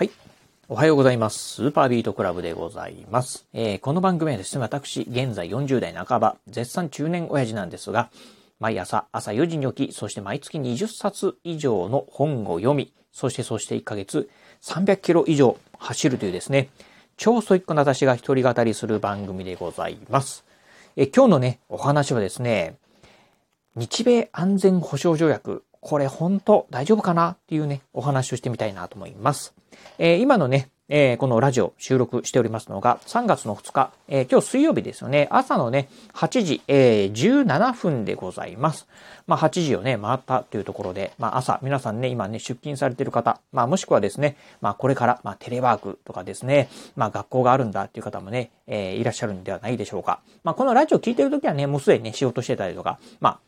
はい。おはようございます。スーパービートクラブでございます。えーこの番組はですね、私、現在40代半ば、絶賛中年親父なんですが、毎朝朝4時に起き、そして毎月20冊以上の本を読み、そしてそして1ヶ月300キロ以上走るというですね、超ストイックな私が一人語りする番組でございます。え今日のね、お話はですね、日米安全保障条約、これ本当大丈夫かなっていうね、お話をしてみたいなと思います。えー今のね、えーこのラジオ収録しておりますのが3月の2日、えー今日水曜日ですよね、朝のね、8時、えー17分でございます。まあ8時をね、回ったというところで、まあ朝、皆さんね、今ね、出勤されている方、まあもしくはですね、まあこれから、まあテレワークとかですね、まあ学校があるんだっていう方もね、えーいらっしゃるんではないでしょうか。まあこのラジオ聞いてるときはね、もうすでにね、仕事してたりとか、まあ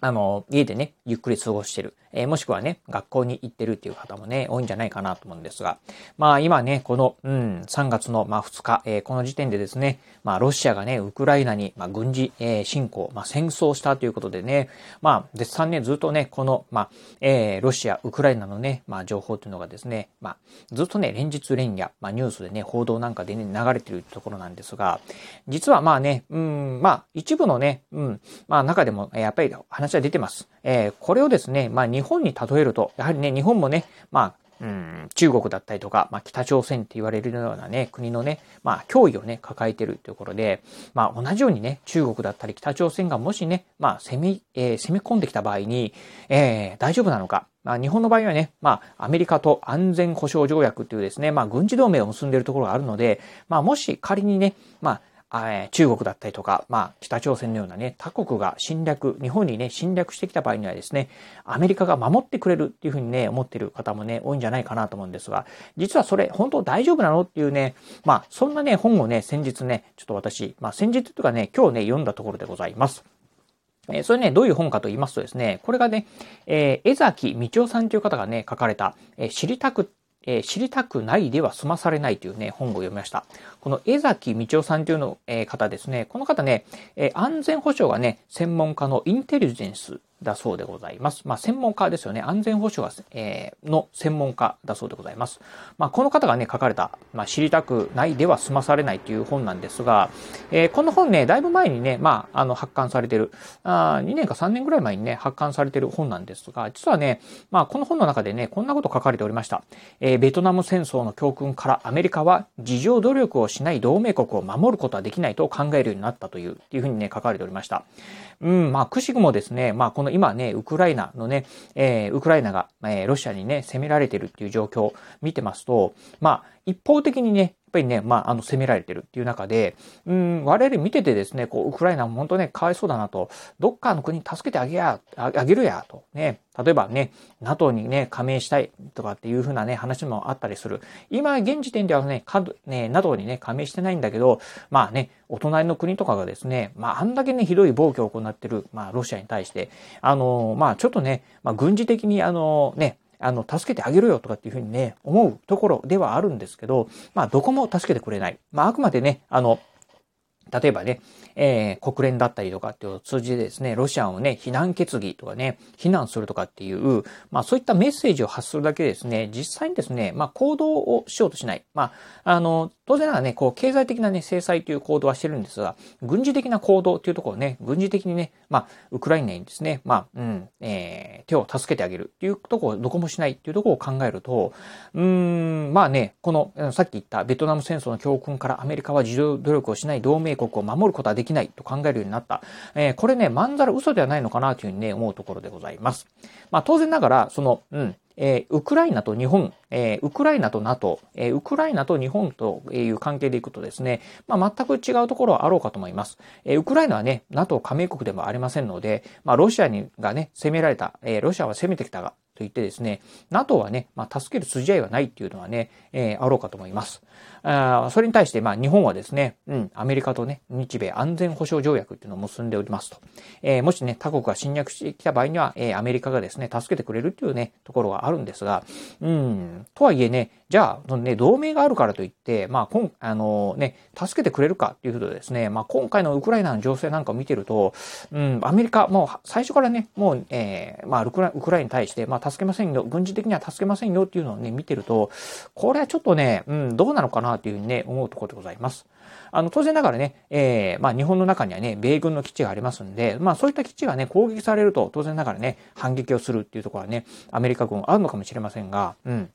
あの、家でね、ゆっくり過ごしてる。えーもしくはね、学校に行ってるっていう方もね、多いんじゃないかなと思うんですが。まあ今ね、この、うん、3月の、まあ2日、えーこの時点でですね、まあロシアがね、ウクライナに、まあ軍事、えー侵攻、まあ戦争したということでね、まあ絶賛ね、ずっとね、この、まあ、えーロシア、ウクライナのね、まあ情報というのがですね、まあずっとね、連日連夜、まあニュースでね、報道なんかでね、流れてるところなんですが、実はまあね、うん、まあ一部のね、うん、まあ中でも、えーやっぱり話は出てます。えーこれをですね、まあ日本に例えると、やはりね、日本もね、まあ、うん、中国だったりとか、まあ、北朝鮮って言われるようなね、国のね、まあ、脅威をね、抱えてるというところで、まあ、同じようにね、中国だったり北朝鮮がもしね、まあ、攻め、えー攻め込んできた場合に、えー大丈夫なのか。まあ、日本の場合はね、まあ、アメリカと安全保障条約というですね、まあ、軍事同盟を結んでいるところがあるので、まあ、もし仮にね、ま、あえ中国だったりとか、まあ、北朝鮮のようなね、他国が侵略、日本にね、侵略してきた場合にはですね、アメリカが守ってくれるっていうふうにね、思ってる方もね、多いんじゃないかなと思うんですが、実はそれ、本当大丈夫なのっていうね、まあ、そんなね、本をね、先日ね、ちょっと私、まあ、先日とかね、今日ね、読んだところでございます。えそれね、どういう本かと言いますとですね、これがね、えー江崎道夫さんという方がね、書かれた、えー知りたくっ、えー知りたくないでは済まされないというね、本を読みました。この江崎道夫さんというの、えー方ですね、この方ね、えー安全保障がね、専門家のインテリジェンスだそうでございます。まあ、専門家ですよね。安全保障が、えーの専門家だそうでございます。まあ、この方がね、書かれた、まあ、知りたくないでは済まされないという本なんですが、えーこの本ね、だいぶ前にね、まあ、あの、発刊されてる、あ2年か3年ぐらい前にね、発刊されてる本なんですが、実はね、まあ、この本の中でね、こんなこと書かれておりました。えーベトナム戦争の教訓からアメリカは自助努力をしない同盟国を守ることはできないと考えるようになったという、っていうふうにね、書かれておりました。うん、まあ、くしくもですね、まあ、この今ね、ウクライナのね、えーウクライナが、えーロシアにね、攻められてるっていう状況を見てますと、まあ、一方的にね、やっぱりね、まあ、あの、攻められてるっていう中で、うん、我々見ててですね、こう、ウクライナも本当ね、かわいそうだなと、どっかの国助けてあげや、あげるや、と、ね、例えばね、NATO にね、加盟したいとかっていうふうなね、話もあったりする。今、現時点ではね、かね、NATO にね、加盟してないんだけど、まあね、お隣の国とかがですね、まあ、あんだけね、ひどい暴挙を行ってる、まあ、ロシアに対して、あの、まあ、ちょっとね、まあ、軍事的に、あの、ね、あの、助けてあげろよとかっていうふうにね、思うところではあるんですけど、まあ、どこも助けてくれない。まあ、あくまでね、あの、例えばね、えー国連だったりとかっていうのを通じてですね、ロシアをね、非難決議とかね、非難するとかっていう、まあそういったメッセージを発するだけでですね、実際にですね、まあ行動をしようとしない。まあ、あの、当然ながらね、こう、経済的なね、制裁という行動はしてるんですが、軍事的な行動というところをね、軍事的にね、まあ、ウクライナにですね、まあ、うん、えー手を助けてあげるっていうところをどこもしないっていうところを考えると、うーん、まあね、この、さっき言ったベトナム戦争の教訓からアメリカは自助努力をしない同盟国を守ることはできないと考えるようになった。えーこれね、まんざら嘘ではないのかなというふうにね、思うところでございます。まあ当然ながら、その、うん、えーウクライナと日本、えーウクライナと NATO、えーウクライナと日本という関係でいくとですね、まあ、全く違うところはあろうかと思います。えーウクライナはね、NATO 加盟国でもありませんので、まあ、ロシアにがね、攻められた、えーロシアは攻めてきたが、と言ってですね、NATO はね、まあ、助ける筋合いはないっていうのはね、えーあろうかと思います。あそれに対して、まあ、日本はですね、うん、アメリカとね、日米安全保障条約っていうのを結んでおりますと。えーもしね、他国が侵略してきた場合には、えーアメリカがですね、助けてくれるっていうね、ところがあるんですが、うん、とはいえね、じゃあ、そのね、同盟があるからといって、まあ、こん、あのね、助けてくれるかっていうことでですね、まあ、今回のウクライナの情勢なんかを見てると、うん、アメリカ、もう最初からね、もう、えー、まあ、ウクライナに対して、まあ、助けませんよ、軍事的には助けませんよっていうのをね、見てると、これはちょっとね、うん、どうなのかなっていうふうにね、思うところでございます。あの、当然ながらね、えー、まあ日本の中にはね、米軍の基地がありますんで、まあそういった基地がね、攻撃されると、当然ながらね、反撃をするっていうところはね、アメリカ軍あるのかもしれませんが、うん。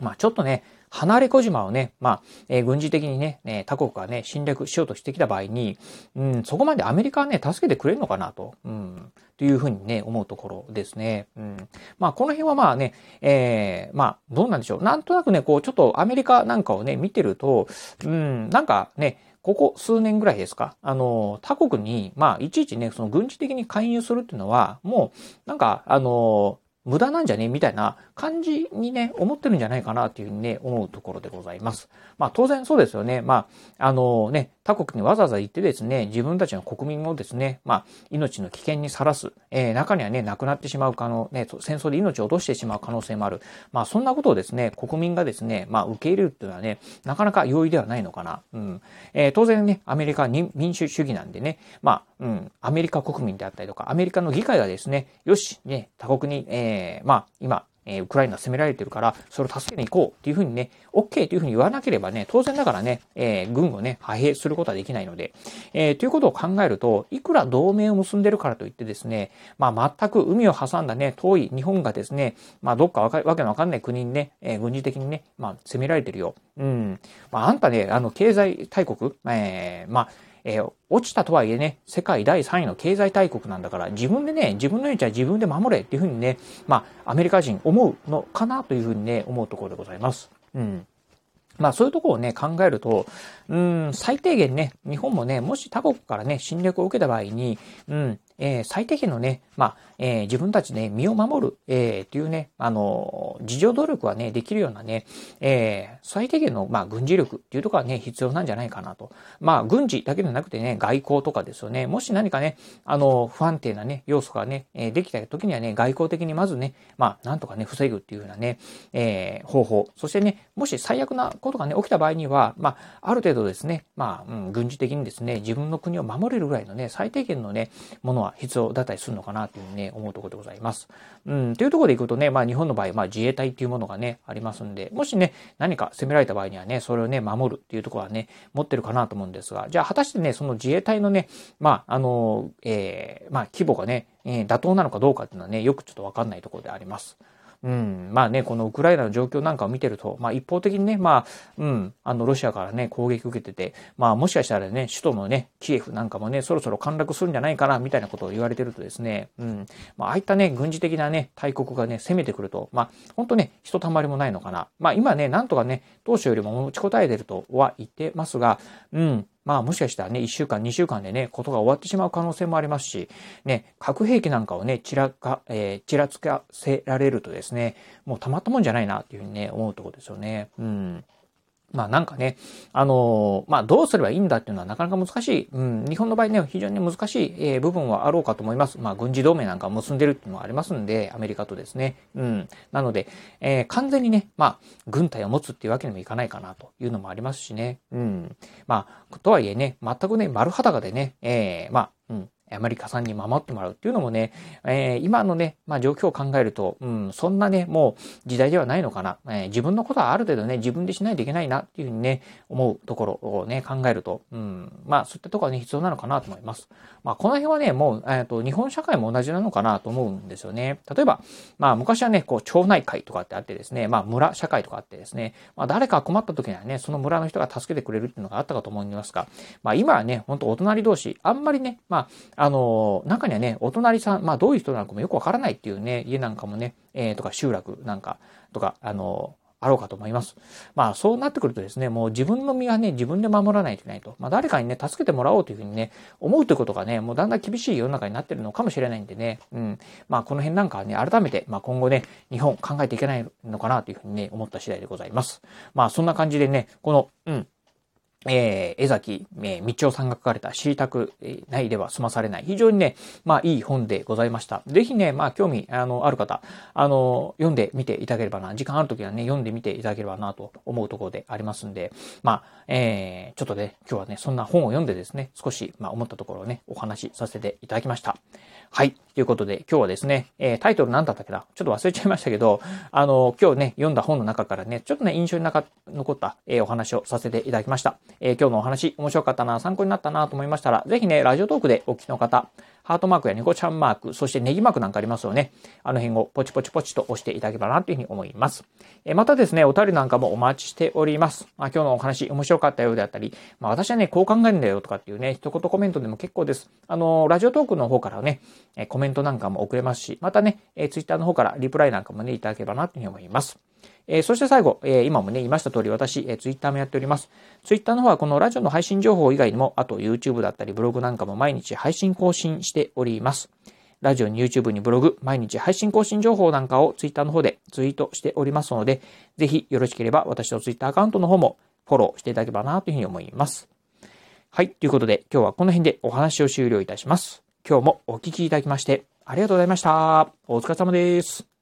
まあちょっとね、離れ小島をね、まあ、えー、軍事的にね、え他国がね、侵略しようとしてきた場合に、うん、そこまでアメリカはね、助けてくれるのかなと、うん、というふうにね、思うところですね。うん。まあ、この辺はまあね、えー、まあ、どうなんでしょう。なんとなくね、こう、ちょっとアメリカなんかをね、見てると、うん、なんかね、ここ数年ぐらいですか、あの、他国に、まあ、いちいちね、その軍事的に介入するっていうのは、もう、なんか、あの、無駄なんじゃね？みたいな感じにね、思ってるんじゃないかなっていうふうにね、思うところでございます。まあ当然そうですよね。まあ、あのね、他国にわざわざ行ってですね、自分たちの国民をですね、まあ命の危険にさらす、えー、中にはね、亡くなってしまう可能、ね、戦争で命を落としてしまう可能性もある。まあそんなことをですね、国民がですね、まあ受け入れるっていうのはね、なかなか容易ではないのかな。うん。えー、当然ね、アメリカは民主主義なんでね、まあ、うん、アメリカ国民であったりとか、アメリカの議会がですね、よし、ね、他国に、ええー、まあ、今、えー、ウクライナ攻められてるから、それを助けに行こうっていうふうにね、OK というふうに言わなければね、当然ながらね、えー、軍をね、派兵することはできないので、えー、ということを考えると、いくら同盟を結んでるからといってですね、まあ、全く海を挟んだね、遠い日本がですね、まあ、どっかわかわけのわかんない国にね、えー、軍事的にね、まあ、攻められてるよ。うん。まあ、あんたね、あの、経済大国、えー、まあ、えー、落ちたとはいえね、世界第3位の経済大国なんだから、自分でね、自分の命は自分で守れっていうふうにね、まあ、アメリカ人思うのかなというふうにね、思うところでございます。うん。まあそういうところをね、考えると、うん、最低限ね、日本もね、もし他国からね、侵略を受けた場合に、うん、えー、最低限のね、まあ、えー、自分たちね、身を守る、えー、っていうね、あの、自助努力はね、できるようなね、えー、最低限の、まあ、軍事力っていうところはね、必要なんじゃないかなと。まあ、軍事だけではなくてね、外交とかですよね。もし何かね、あの、不安定なね、要素がね、えー、できた時にはね、外交的にまずね、まあ、なんとかね、防ぐっていうようなね、えー、方法。そしてね、もし最悪なことがね、起きた場合には、まあ、ある程度ですね、まあ、うん、軍事的にですね、自分の国を守れるぐらいのね、最低限のね、ものは必要だったりするのかなというふうにね、思うところでございます。うん、というところでいくとね、まあ日本の場合、まあ自衛隊っていうものがね、ありますんで、もしね、何か攻められた場合にはね、それをね、守るっていうところはね、持ってるかなと思うんですが、じゃあ果たしてね、その自衛隊のね、まあ、あの、えー、まあ規模がね、えー、妥当なのかどうかっていうのはね、よくちょっとわかんないところであります。うん、まあね、このウクライナの状況なんかを見てると、まあ一方的にね、まあ、うん、あの、ロシアからね、攻撃受けてて、まあもしかしたらね、首都のね、キエフなんかもね、そろそろ陥落するんじゃないかな、みたいなことを言われてるとですね、うん、まあああいったね、軍事的なね、大国がね、攻めてくると、まあ、本当ね、ひとたまりもないのかな。まあ今ね、なんとかね、当初よりも持ちこたえてるとは言ってますが、うん、まあもしかしたらね、1週間、2週間でね、ことが終わってしまう可能性もありますし、ね、核兵器なんかをね、ちらか、えー、ちらつかせられるとですね、もうたまったもんじゃないなっていうふうにね、思うところですよね。うん。まあなんかね、あのー、まあどうすればいいんだっていうのはなかなか難しい。うん、日本の場合ね、非常に難しい、えー、部分はあろうかと思います。まあ軍事同盟なんか結んでるっていうのはありますんで、アメリカとですね。うん。なので、えー、完全にね、まあ軍隊を持つっていうわけにもいかないかなというのもありますしね。うん。まあ、とはいえね、全くね、丸裸でね、えー、まあ、アメリカさんに守ってもらうっていうのもね、えー、今のね、まあ状況を考えると、うん、そんなね、もう時代ではないのかな。えー、自分のことはある程度ね、自分でしないといけないなっていうふうにね、思うところをね、考えると、うん、まあそういったところはね、必要なのかなと思います。まあこの辺はね、もう、えっ、ー、と、日本社会も同じなのかなと思うんですよね。例えば、まあ昔はね、こう、町内会とかってあってですね、まあ村社会とかあってですね、まあ誰か困った時にはね、その村の人が助けてくれるっていうのがあったかと思いますが、まあ今はね、本当お隣同士、あんまりね、まあ、あの中にはね、お隣さん、まあどういう人なのかもよくわからないっていうね、家なんかもね、えー、とか集落なんかとか、あの、あろうかと思います。まあそうなってくるとですね、もう自分の身はね、自分で守らないといけないと。まあ誰かにね、助けてもらおうというふうにね、思うということがね、もうだんだん厳しい世の中になってるのかもしれないんでね、うん。まあこの辺なんかはね、改めて、まあ今後ね、日本考えていけないのかなというふうにね、思った次第でございます。まあそんな感じでね、この、うん。えー、江崎、えー、道夫さんが書かれた知りたくないでは済まされない。非常にね、まあいい本でございました。ぜひね、まあ興味、あの、ある方、あの、読んでみていただければな、時間あるときはね、読んでみていただければなと思うところでありますんで、まあ、えー、ちょっとね、今日はね、そんな本を読んでですね、少し、まあ思ったところをね、お話しさせていただきました。はい。ということで、今日はですね、えー、タイトル何だったっけな？ちょっと忘れちゃいましたけど、あの、今日ね、読んだ本の中からね、ちょっとね、印象に残った、えー、お話をさせていただきました。えー、今日のお話、面白かったな、参考になったなと思いましたら、ぜひね、ラジオトークでお聞きの方、ハートマークや猫ちゃんマーク、そしてネギマークなんかありますよね。あの辺をポチポチポチと押していただければなというふうに思います。えまたですね、お便りなんかもお待ちしております。まあ、今日のお話面白かったようであったり、まあ、私はね、こう考えるんだよとかっていうね、一言コメントでも結構です。あの、ラジオトークの方からね、コメントなんかも送れますし、またね、ツイッターの方からリプライなんかもね、いただければなというふうに思います。えー、そして最後、えー、今もね、言いました通り私、えー、ツイッターもやっております。ツイッターの方はこのラジオの配信情報以外にも、あと YouTube だったりブログなんかも毎日配信更新しております。ラジオに YouTube にブログ、毎日配信更新情報なんかをツイッターの方でツイートしておりますので、ぜひよろしければ私のツイッターアカウントの方もフォローしていただければなというふうに思います。はい。ということで、今日はこの辺でお話を終了いたします。今日もお聞きいただきまして、ありがとうございました。お疲れ様です。